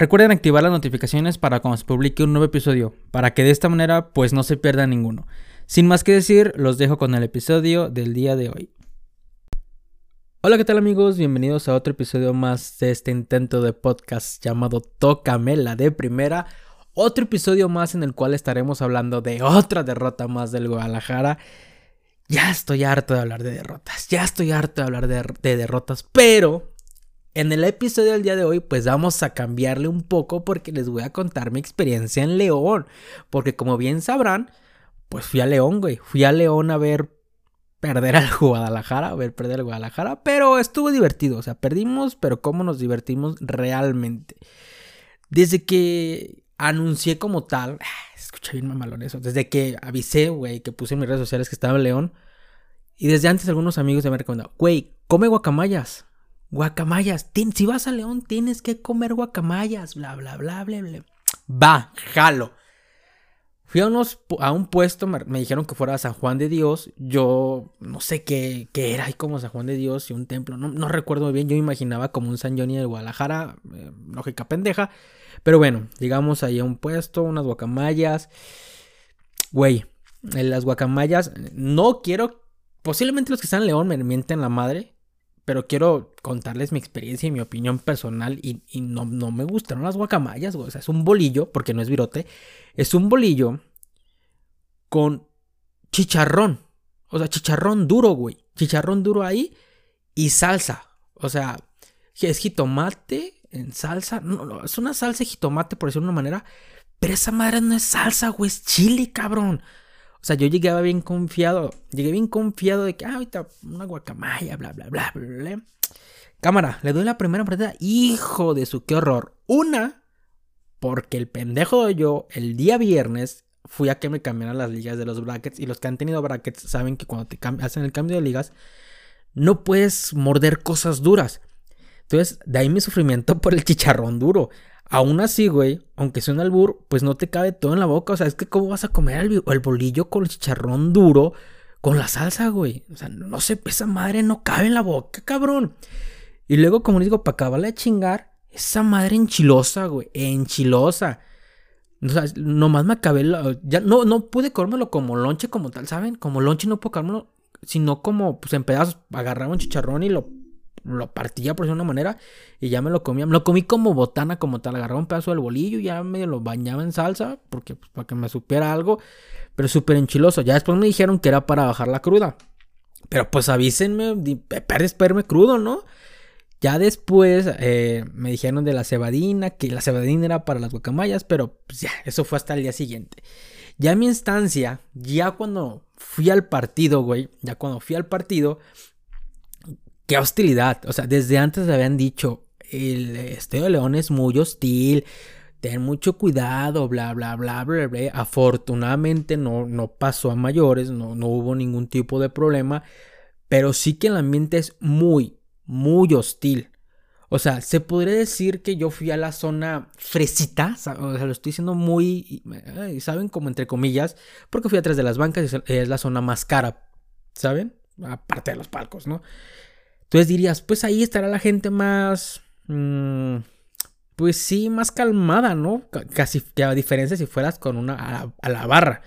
Recuerden activar las notificaciones para cuando se publique un nuevo episodio, para que de esta manera pues no se pierda ninguno. Sin más que decir, los dejo con el episodio del día de hoy. Hola, ¿qué tal amigos? Bienvenidos a otro episodio más de este intento de podcast llamado Tócame la de primera. Otro episodio más en el cual estaremos hablando de otra derrota más del Guadalajara. Ya estoy harto de hablar de derrotas, ya estoy harto de hablar de, de derrotas, pero en el episodio del día de hoy, pues vamos a cambiarle un poco porque les voy a contar mi experiencia en León. Porque como bien sabrán, pues fui a León, güey. Fui a León a ver perder al Guadalajara, a ver perder al Guadalajara, pero estuvo divertido. O sea, perdimos, pero cómo nos divertimos realmente. Desde que anuncié como tal, escucha bien mamalón eso, desde que avisé, güey, que puse en mis redes sociales que estaba en León. Y desde antes algunos amigos me han recomendado, güey, come guacamayas. Guacamayas. Si vas a León, tienes que comer guacamayas. Bla, bla, bla, bla, bla. Va, jalo. Fui a, unos, a un puesto, me, dijeron que fuera a San Juan de Dios. Yo no sé qué, qué era ahí como San Juan de Dios y un templo. No, no recuerdo muy bien. Yo me imaginaba como un San Johnny de Guadalajara. Eh, lógica pendeja. Pero bueno, llegamos ahí a un puesto, unas guacamayas. Güey, las guacamayas, no quiero. Posiblemente los que están en León me mienten la madre pero quiero contarles mi experiencia y mi opinión personal y, no, no, me gustaron las guacamayas, güey. O sea, es un bolillo, porque no es virote, es un bolillo con chicharrón. O sea, chicharrón duro, güey. Chicharrón duro ahí y salsa. O sea, es jitomate en salsa. No, no, es una salsa de jitomate, por decirlo de una manera. Pero esa madre no es salsa, güey. Es chile, cabrón. O sea, yo llegaba bien confiado. Llegué bien confiado de que, ah, ahorita una guacamaya, bla, bla, bla, bla, bla. Cámara, le doy la primera partida. Hijo de su, qué horror. Una, porque el pendejo de yo, el día viernes, fui a que me cambiaran las ligas de los brackets. Y los que han tenido brackets saben que cuando te hacen el cambio de ligas, no puedes morder cosas duras. Entonces, de ahí mi sufrimiento por el chicharrón duro. Aún así, güey, aunque sea un albur, pues no te cabe todo en la boca. O sea, es que cómo vas a comer el, bolillo con el chicharrón duro con la salsa, güey. O sea, no sé, esa madre no cabe en la boca, cabrón. Y luego, como les digo, para acabarle de chingar, esa madre enchilosa, güey, enchilosa. O sea, nomás me acabé, ya no, no pude comérmelo como lonche como tal, ¿saben? Como lonche no puedo comérmelo, sino como, pues en pedazos, agarraba un chicharrón y lo lo partía por una manera y ya me lo comía. Lo comí como botana, como tal. Agarraba un pedazo del bolillo y ya me lo bañaba en salsa porque pues, para que me supiera algo. Pero súper enchiloso. Ya después me dijeron que era para bajar la cruda. Pero pues avísenme, perdes perme crudo, ¿no? Ya después eh, me dijeron de la cebadina, que la cebadina era para las guacamayas, pero pues ya, eso fue hasta el día siguiente. Ya en mi instancia, ya cuando fui al partido, güey, ya cuando fui al partido, qué hostilidad. O sea, desde antes habían dicho, el Estadio León es muy hostil, ten mucho cuidado, bla, bla, bla, bla, bla. Afortunadamente no, no pasó a mayores, no, no hubo ningún tipo de problema, pero sí que el ambiente es muy, muy hostil. O sea, se podría decir que yo fui a la zona fresita, o sea, lo estoy diciendo muy, ¿saben? Como entre comillas, porque fui atrás de las bancas y es la zona más cara, ¿saben? Aparte de los palcos, ¿no? Entonces dirías, pues ahí estará la gente más... Mm, pues sí, más calmada, ¿no? Casi que a diferencia si fueras con una a, la barra.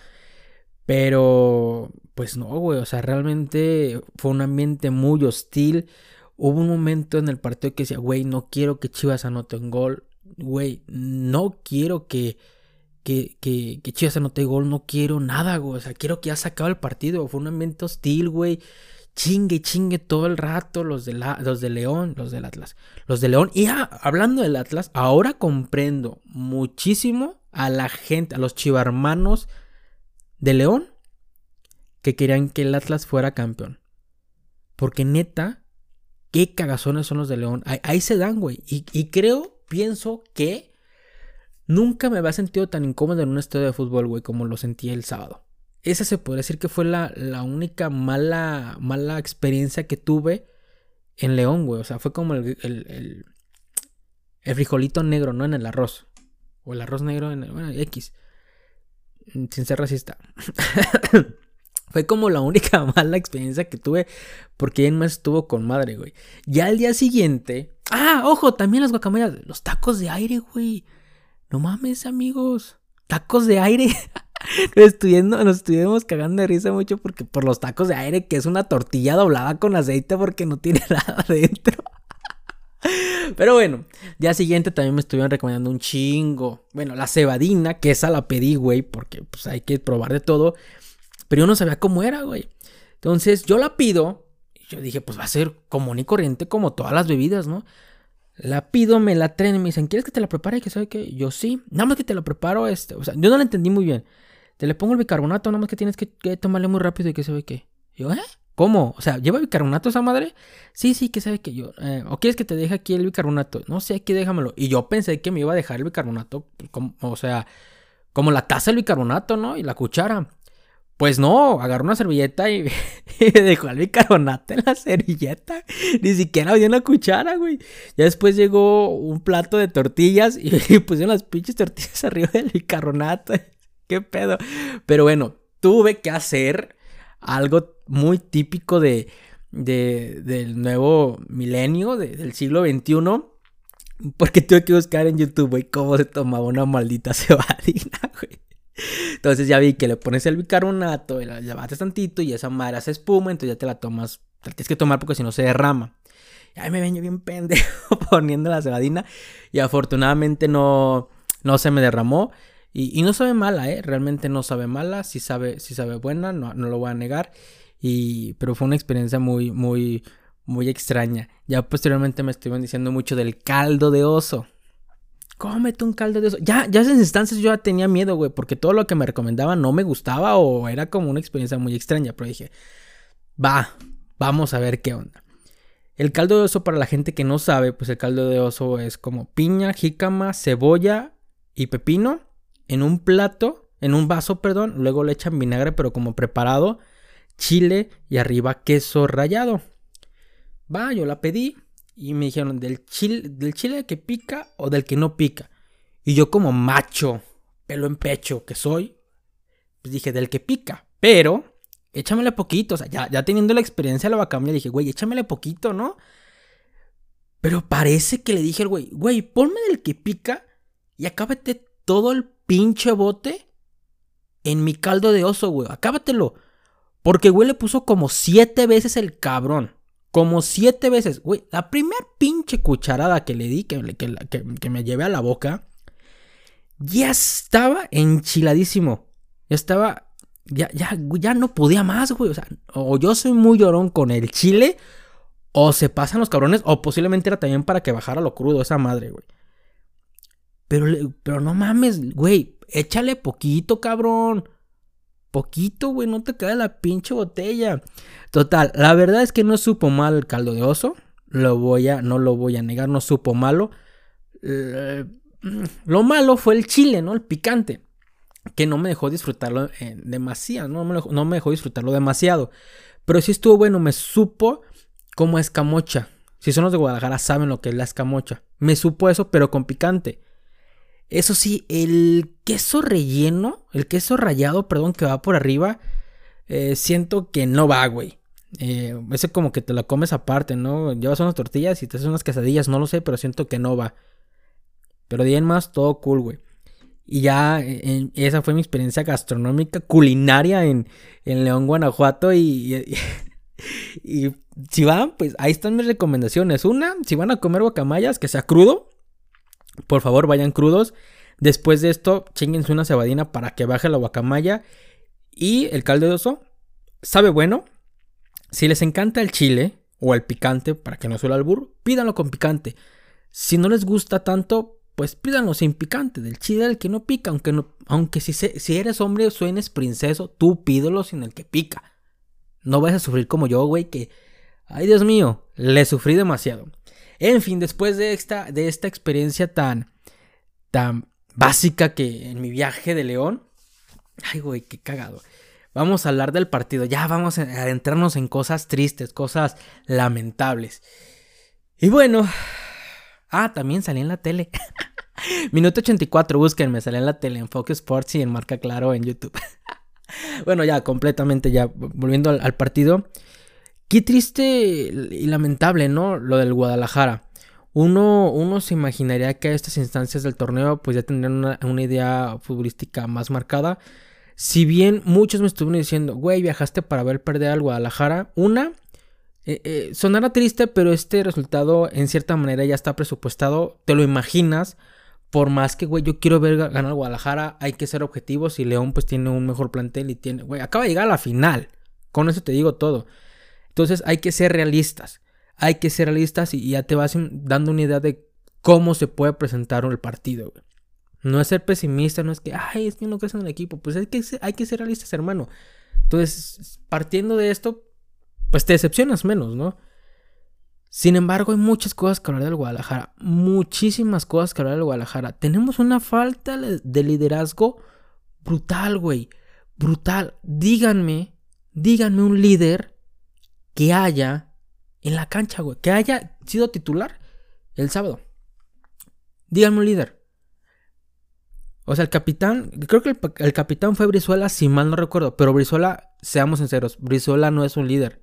Pero, pues no, güey, o sea, realmente fue un ambiente muy hostil. Hubo un momento en el partido que decía, güey, no quiero que Chivas anote un gol. Güey, no quiero que, que, que, que Chivas anote gol, no quiero nada, güey. O sea, quiero que ya se acabe el partido. Fue un ambiente hostil, güey chingue, chingue todo el rato los de, la, los de León, los del Atlas, los de León. Y hablando del Atlas, ahora comprendo muchísimo a la gente, a los chivarmanos de León que querían que el Atlas fuera campeón. Porque neta, qué cagazones son los de León. Ahí, se dan, güey. Y, y, creo, pienso que nunca me había sentido tan incómodo en un estadio de fútbol, güey, como lo sentí el sábado. Esa se podría decir que fue la, la única mala, mala experiencia que tuve en León, güey. O sea, fue como el, el, el, frijolito negro, ¿no? En el arroz. O el arroz negro en el, bueno, X. Sin ser racista. fue como la única mala experiencia que tuve porque él más estuvo con madre, güey. Ya al día siguiente, Ah, ojo, también las guacamayas. Los tacos de aire, güey. No mames, amigos. Tacos de aire. nos, nos estuvimos cagando de risa mucho porque por los tacos de aire, que es una tortilla doblada con aceite porque no tiene nada adentro. Pero bueno, día siguiente también me estuvieron recomendando un chingo. Bueno, la cebadina, que esa la pedí, güey, porque pues hay que probar de todo. Pero yo no sabía cómo era, güey. Entonces yo la pido. Y yo dije, pues va a ser común y corriente como todas las bebidas, ¿no? La pido, me la traen y me dicen, ¿quieres que te la prepare? Y que sabe que yo sí. Nada más que te la preparo, este. O sea, yo no la entendí muy bien. Te le pongo el bicarbonato, nada más que tienes que, tomarle muy rápido y que sabe qué. yo, ¿eh? ¿Cómo? O sea, ¿lleva bicarbonato esa madre? Sí, sí, que sabe que yo. Eh, ¿O quieres que te deje aquí el bicarbonato? No sé, aquí déjamelo. Y yo pensé que me iba a dejar el bicarbonato, como, o sea, como la taza del bicarbonato, ¿no? Y la cuchara. Pues no, agarró una servilleta y, dejó el bicarbonato en la servilleta. Ni siquiera había una cuchara, güey. Ya después llegó un plato de tortillas y, y pusieron las pinches tortillas arriba del bicarbonato. ¿Qué pedo? Pero bueno, tuve que hacer algo muy típico de, del nuevo milenio, del siglo XXI. Porque tuve que buscar en YouTube, güey, cómo se tomaba una maldita cebadina, güey. Entonces ya vi que le pones el bicarbonato, la llevaste tantito y esa madre hace espuma, entonces ya te la tomas, te la tienes que tomar porque si no se derrama. Y ahí me vengo bien pendejo poniendo la cebadina y afortunadamente no, no se me derramó. Y, no sabe mala, ¿eh? Realmente no sabe mala, sí sabe, sí sabe buena, no, no lo voy a negar. Y, pero fue una experiencia muy, muy, muy extraña. Ya posteriormente me estuvieron diciendo mucho del caldo de oso. Cómete un caldo de oso. Ya, ya en esas instancias yo ya tenía miedo, güey, porque todo lo que me recomendaban no me gustaba o era como una experiencia muy extraña. Pero dije, va, vamos a ver qué onda. El caldo de oso, para la gente que no sabe, pues el caldo de oso es como piña, jícama, cebolla y pepino en un plato, en un vaso, perdón, luego le echan vinagre pero como preparado, chile y arriba queso rallado. Va, yo la pedí y me dijeron del chile, del chile que pica o del que no pica. Y yo como macho, pelo en pecho que soy, pues dije del que pica, pero échamele poquito, o sea, ya, ya teniendo la experiencia de la le dije, güey, échamele poquito, ¿no? Pero parece que le dije al güey, güey, ponme del que pica y acábate todo el pinche bote en mi caldo de oso, güey. Acábatelo. Porque, güey, le puso como siete veces el cabrón. Como siete veces. Güey, la primera pinche cucharada que le di, que, que, me llevé a la boca, ya estaba enchiladísimo. Ya estaba. Ya, ya, ya no podía más, güey. O sea, o yo soy muy llorón con el chile, o se pasan los cabrones, o posiblemente era también para que bajara lo crudo esa madre, güey. Pero, pero no mames, güey, échale poquito, cabrón. Poquito, güey, no te cae la pinche botella. Total, la verdad es que no supo mal el caldo de oso. Lo voy a, no lo voy a negar, no supo malo. Eh, lo malo fue el chile, ¿no? El picante. Que no me dejó disfrutarlo eh, demasiado, ¿no? Me, no me dejó disfrutarlo demasiado. Pero sí estuvo bueno, me supo como escamocha. Si son los de Guadalajara saben lo que es la escamocha. Me supo eso, pero con picante. Eso sí, el queso relleno, el queso rallado, perdón, que va por arriba, eh, siento que no va, güey. Eh, ese como que te la comes aparte, ¿no? Llevas unas tortillas y te haces unas quesadillas, no lo sé, pero siento que no va. Pero de más, todo cool, güey. Y ya esa fue mi experiencia gastronómica, culinaria en, León, Guanajuato. Y, y, y, si van, pues ahí están mis recomendaciones. Una, si van a comer guacamayas, que sea crudo. Por favor, vayan crudos. Después de esto, chinguense una cebadina para que baje la guacamaya. Y el caldo de oso sabe bueno. Si les encanta el chile o el picante, para que no suele albur, pídanlo con picante. Si no les gusta tanto, pues pídanlo sin picante. Del chile el que no pica, aunque, aunque si, si eres hombre o suenes princeso, tú pídelo sin el que pica. No vas a sufrir como yo, güey, que... Ay, Dios mío, le sufrí demasiado. En fin, después de esta, de esta experiencia tan, tan básica que en mi viaje de León. Ay, güey, qué cagado. Vamos a hablar del partido. Ya vamos a adentrarnos en cosas tristes, cosas lamentables. Y bueno. Ah, también salí en la tele. Minuto 84, búsquenme, salí en la tele, en Focus Sports y en Marca Claro en YouTube. bueno, ya, completamente, ya, volviendo al partido. Qué triste y lamentable, ¿no? Lo del Guadalajara. Uno, uno se imaginaría que a estas instancias del torneo pues ya tendrían una, idea futbolística más marcada. Si bien muchos me estuvieron diciendo, güey, viajaste para ver perder al Guadalajara, una, eh, eh, sonará triste, pero este resultado en cierta manera ya está presupuestado, te lo imaginas. Por más que, güey, yo quiero ver ganar al Guadalajara, hay que ser objetivos y León pues tiene un mejor plantel y tiene, güey, acaba de llegar a la final. Con eso te digo todo. Entonces hay que ser realistas. Hay que ser realistas y ya te vas dando una idea de cómo se puede presentar el partido, güey. No es ser pesimista, no es que, ay, es que no crees en el equipo. Pues es que hay que ser realistas, hermano. Entonces, partiendo de esto, pues te decepcionas menos, ¿no? Sin embargo, hay muchas cosas que hablar del Guadalajara. Muchísimas cosas que hablar del Guadalajara. Tenemos una falta de liderazgo brutal, güey. Brutal. Díganme, díganme un líder que haya en la cancha, güey. Que haya sido titular el sábado. Díganme un líder. O sea, el capitán, creo que el, capitán fue Brizuela, si mal no recuerdo, pero Brizuela, seamos sinceros, Brizuela no es un líder.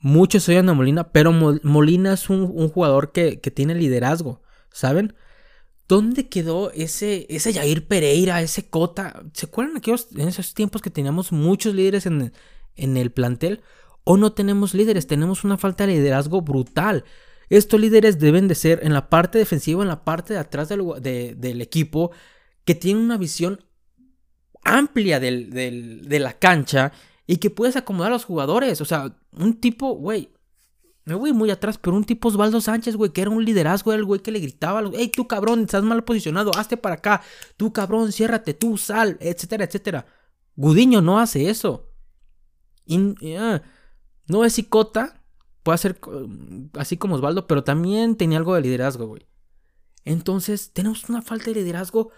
Muchos oyen a Molina, pero Molina es un, jugador que, tiene liderazgo, ¿saben? ¿Dónde quedó ese, ese Jair Pereira, ese Cota? ¿Se acuerdan aquellos, en esos tiempos que teníamos muchos líderes en, en el plantel? ¿O no tenemos líderes? Tenemos una falta de liderazgo brutal. Estos líderes deben de ser en la parte defensiva, en la parte de atrás del, equipo, que tienen una visión amplia de la cancha y que puedes acomodar a los jugadores. O sea, un tipo, güey, me voy muy atrás, pero un tipo Osvaldo Sánchez, güey, que era un liderazgo, era el güey que le gritaba, hey, tú cabrón, estás mal posicionado, hazte para acá, tú cabrón, ciérrate, tú sal, etcétera, etcétera. Gudiño no hace eso. Ah, no es psicota, Puede ser así como Osvaldo, pero también tenía algo de liderazgo, güey. Entonces, tenemos una falta de liderazgo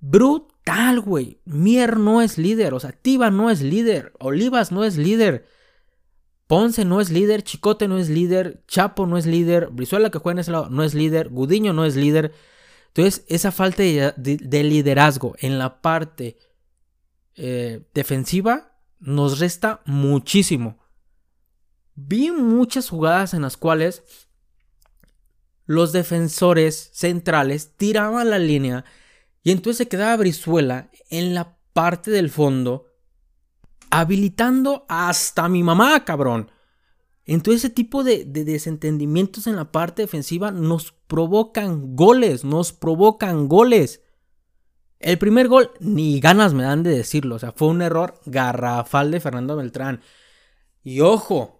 brutal, güey. Mier no es líder, o sea, Tiba no es líder, Olivas no es líder. Ponce no es líder, Chicote no es líder, Chapo no es líder, Brizuela que juega en ese lado no es líder, Gudiño no es líder. Entonces, esa falta de, liderazgo en la parte eh, defensiva nos resta muchísimo vi muchas jugadas en las cuales los defensores centrales tiraban la línea y entonces se quedaba Brizuela en la parte del fondo habilitando hasta mi mamá, cabrón. Entonces ese tipo de, de, desentendimientos en la parte defensiva nos provocan goles, nos provocan goles. El primer gol, ni ganas me dan de decirlo, o sea, fue un error garrafal de Fernando Beltrán. Y ojo,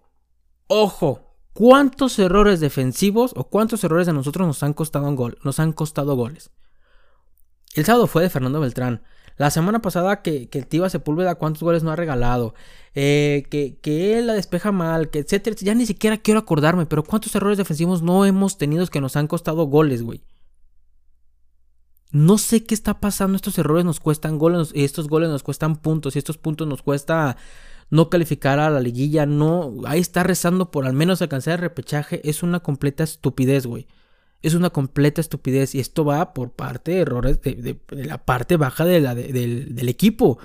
Ojo, ¿cuántos errores defensivos o cuántos errores de nosotros nos han costado un gol? Nos han costado goles. El sábado fue de Fernando Beltrán. La semana pasada que, que el Tiva Sepúlveda cuántos goles no ha regalado. Eh, que, que él la despeja mal, que etcétera. Ya ni siquiera quiero acordarme, pero cuántos errores defensivos no hemos tenido que nos han costado goles, güey. No sé qué está pasando. Estos errores nos cuestan goles. Estos goles nos cuestan puntos. Y estos puntos nos cuesta no calificar a la liguilla, no, ahí está rezando por al menos alcanzar el repechaje, es una completa estupidez, güey. Es una completa estupidez y esto va por parte de errores de, la parte baja del equipo.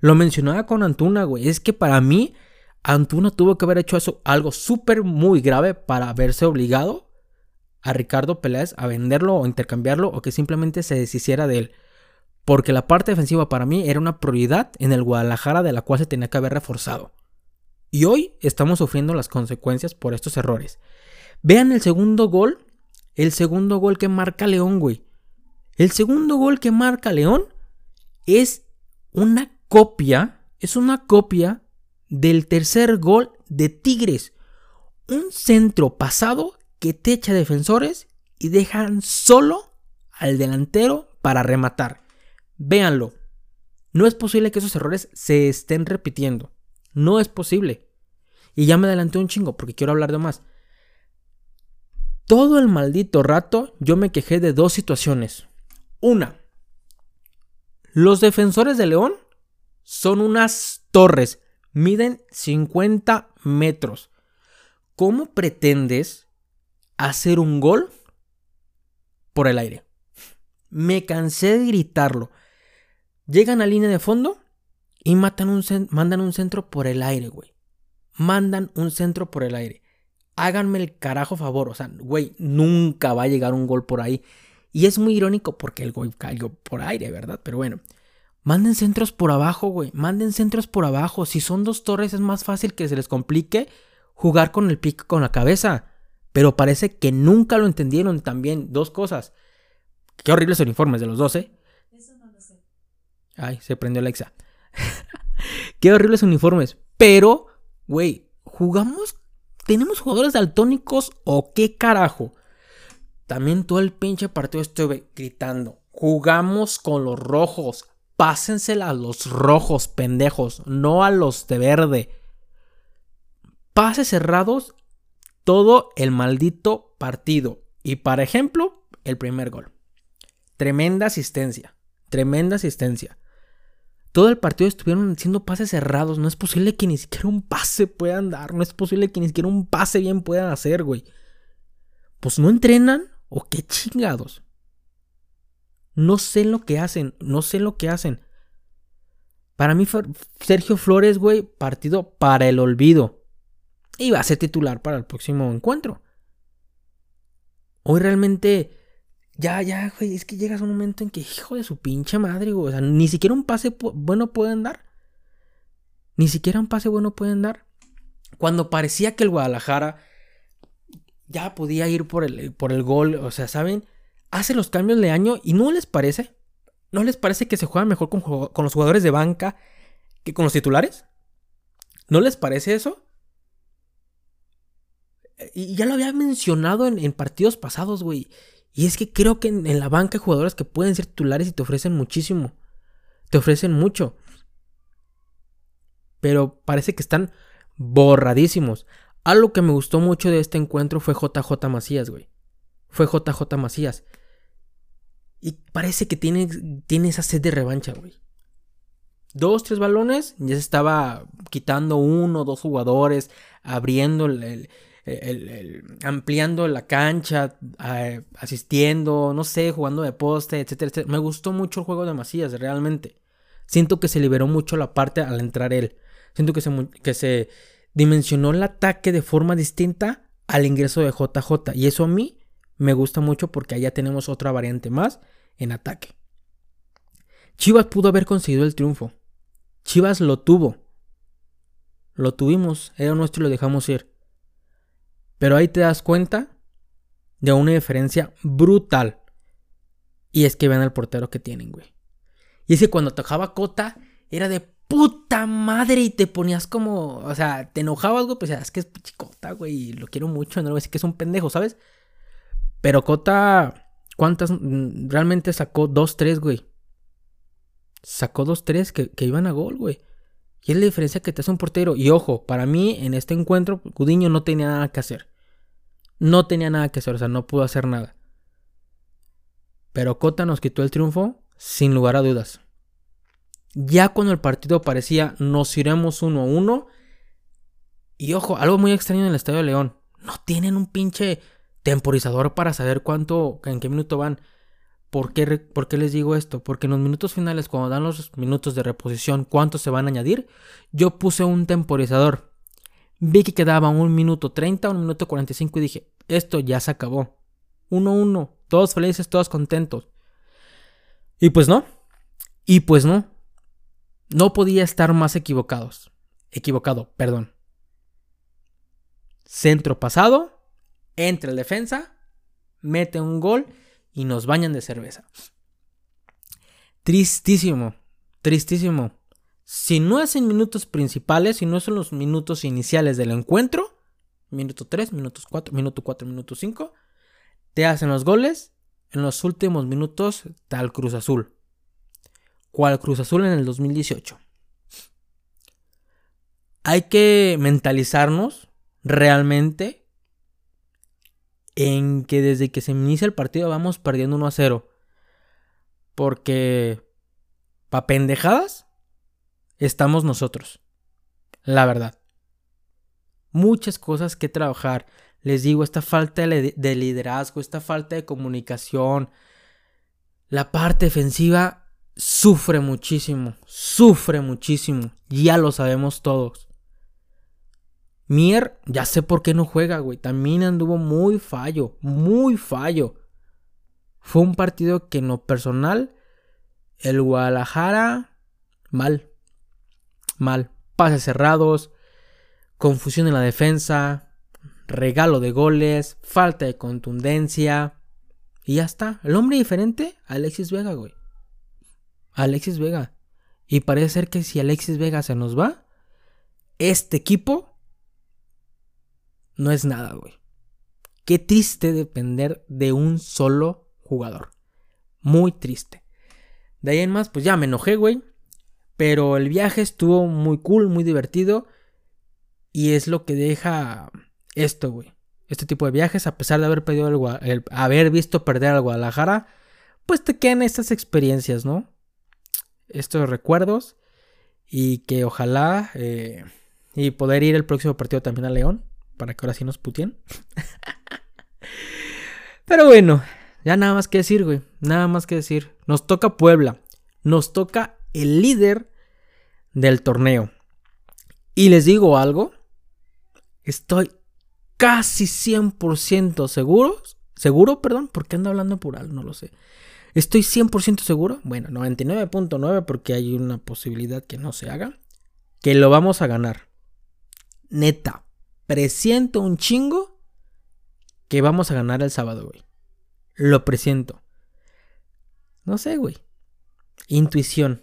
Lo mencionaba con Antuna, güey. Es que para mí, Antuna tuvo que haber hecho eso, algo súper muy grave para haberse obligado a Ricardo Peláez a venderlo o intercambiarlo o que simplemente se deshiciera de él porque la parte defensiva para mí era una prioridad en el Guadalajara de la cual se tenía que haber reforzado. Y hoy estamos sufriendo las consecuencias por estos errores. Vean el segundo gol, el segundo gol que marca León, güey. El segundo gol que marca León es una copia, es una copia del tercer gol de Tigres. Un centro pasado que te echa defensores y dejan solo al delantero para rematar. Véanlo. No es posible que esos errores se estén repitiendo. No es posible. Y ya me adelanté un chingo porque quiero hablar de más. Todo el maldito rato yo me quejé de dos situaciones. Una, los defensores de León son unas torres, miden 50 metros. ¿Cómo pretendes hacer un gol por el aire? Me cansé de gritarlo. Llegan a línea de fondo y matan un mandan un centro por el aire, güey. Mandan un centro por el aire. Háganme el carajo favor. O sea, güey, nunca va a llegar un gol por ahí. Y es muy irónico porque el gol cayó por aire, ¿verdad? Pero bueno. Manden centros por abajo, güey. Manden centros por abajo. Si son dos torres es más fácil que se les complique jugar con el pick con la cabeza. Pero parece que nunca lo entendieron también. Dos cosas. Qué horribles son informes de los 12. Ay, se prendió Alexa. Qué horribles uniformes. Pero, güey, jugamos. ¿Tenemos jugadores daltónicos o qué carajo? También todo el pinche partido estuve gritando. Jugamos con los rojos. Pásensela a los rojos, pendejos. No a los de verde. Pases cerrados todo el maldito partido. Y para ejemplo, el primer gol. Tremenda asistencia. Tremenda asistencia. Todo el partido estuvieron haciendo pases cerrados. No es posible que ni siquiera un pase puedan dar. No es posible que ni siquiera un pase bien puedan hacer, güey. Pues no entrenan o qué chingados. No sé lo que hacen. No sé lo que hacen. Para mí, Sergio Flores, güey, partido para el olvido. Y va a ser titular para el próximo encuentro. Hoy realmente ya, ya, güey, es que llegas a un momento en que, hijo de su pinche madre, güey. O sea, ni siquiera un pase bueno pueden dar. Ni siquiera un pase bueno pueden dar. Cuando parecía que el Guadalajara ya podía ir por el, por el gol, o sea, ¿saben? Hace los cambios de año y no les parece. ¿No les parece que se juega mejor con, con los jugadores de banca que con los titulares? ¿No les parece eso? Y ya lo había mencionado en, en partidos pasados, güey. Y es que creo que en, la banca hay jugadores que pueden ser titulares y te ofrecen muchísimo. Te ofrecen mucho. Pero parece que están borradísimos. Algo que me gustó mucho de este encuentro fue JJ Macías, güey. Fue JJ Macías. Y parece que tiene, tiene esa sed de revancha, güey. Dos, tres balones, ya se estaba quitando uno, dos jugadores, abriendo el, el, ampliando la cancha, asistiendo, no sé, jugando de poste, etcétera, etcétera. Me gustó mucho el juego de Macías, realmente. Siento que se liberó mucho la parte al entrar él. Siento que se, que se dimensionó el ataque de forma distinta al ingreso de JJ. Y eso a mí me gusta mucho porque allá tenemos otra variante más en ataque. Chivas pudo haber conseguido el triunfo. Chivas lo tuvo. Lo tuvimos, era nuestro y lo dejamos ir. Pero ahí te das cuenta de una diferencia brutal. Y es que ven al portero que tienen, güey. Y es que cuando tocaba Cota, era de puta madre y te ponías como, o sea, te enojabas, güey, pues es que es Cota, güey, y lo quiero mucho, no voy a decir que es un pendejo, ¿sabes? Pero Cota, ¿cuántas? Mm, realmente sacó dos, tres, güey. Sacó dos, tres que, que iban a gol, güey. Y es la diferencia que te hace un portero. Y ojo, para mí en este encuentro, Gudiño no tenía nada que hacer. No tenía nada que hacer, o sea, no pudo hacer nada. Pero Cota nos quitó el triunfo sin lugar a dudas. Ya cuando el partido parecía nos iremos uno a uno. Y ojo, algo muy extraño en el Estadio de León. No tienen un pinche temporizador para saber cuánto, en qué minuto van. ¿Por qué, les digo esto? Porque en los minutos finales, cuando dan los minutos de reposición, ¿cuántos se van a añadir? Yo puse un temporizador. Vi que quedaba un minuto 30, un minuto 45 y dije, esto ya se acabó. 1-1, todos felices, todos contentos. Y pues no. Y pues no. No podía estar más equivocados. Equivocado, perdón. Centro pasado, entra el defensa, mete un gol y nos bañan de cerveza. Tristísimo, tristísimo. Si no es en minutos principales, si no son los minutos iniciales del encuentro, minuto 3, minutos 4, minuto 4, minuto 5, te hacen los goles en los últimos minutos tal Cruz Azul. ¿Cuál Cruz Azul en el 2018? Hay que mentalizarnos realmente en que desde que se inicia el partido vamos perdiendo 1 a 0. Porque pa' pendejadas estamos nosotros. La verdad. Muchas cosas que trabajar. Les digo, esta falta de liderazgo, esta falta de comunicación. La parte defensiva sufre muchísimo. Sufre muchísimo. Ya lo sabemos todos. Mier, ya sé por qué no juega, güey. También anduvo muy fallo, muy fallo. Fue un partido que en lo personal, el Guadalajara, mal. Mal. Pases cerrados, confusión en la defensa, regalo de goles, falta de contundencia. Y ya está. El hombre diferente, Alexis Vega, güey. Alexis Vega. Y parece ser que si Alexis Vega se nos va, este equipo no es nada, güey. Qué triste depender de un solo jugador. Muy triste. De ahí en más, pues ya me enojé, güey. Pero el viaje estuvo muy cool, muy divertido. Y es lo que deja esto, güey. Este tipo de viajes, a pesar de haber, perdido el, haber visto perder al Guadalajara, pues te quedan estas experiencias, ¿no? Estos recuerdos. Y que ojalá. Eh, y poder ir el próximo partido también a León. Para que ahora sí nos putien. Pero bueno, ya nada más que decir, güey. Nada más que decir. Nos toca Puebla. Nos toca el líder del torneo. Y les digo algo. Estoy casi 100% seguro. Seguro, perdón, porque ando hablando plural, no lo sé. Estoy 100% seguro. Bueno, 99.9 porque hay una posibilidad que no se haga. Que lo vamos a ganar. Neta. Presiento un chingo que vamos a ganar el sábado, güey. Lo presiento. No sé, güey. Intuición.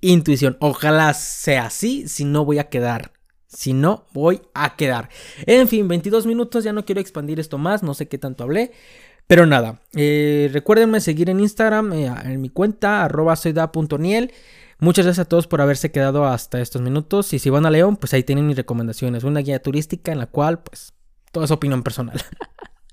Intuición. Ojalá sea así, si no voy a quedar. Si no, voy a quedar. En fin, 22 minutos, ya no quiero expandir esto más, no sé qué tanto hablé. Pero nada, eh, recuérdenme seguir en Instagram, eh, en mi cuenta, arroba soyda.niel. Muchas gracias a todos por haberse quedado hasta estos minutos. Y si van a León, pues ahí tienen mis recomendaciones. Una guía turística en la cual, pues, todo es opinión personal.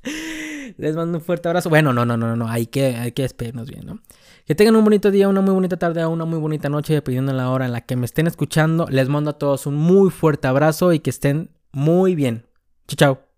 Les mando un fuerte abrazo. Bueno, no, no, no, no, hay que, hay que despedirnos bien, ¿no? Que tengan un bonito día, una muy bonita tarde, una muy bonita noche, dependiendo de la hora en la que me estén escuchando. Les mando a todos un muy fuerte abrazo y que estén muy bien. Chao, chao.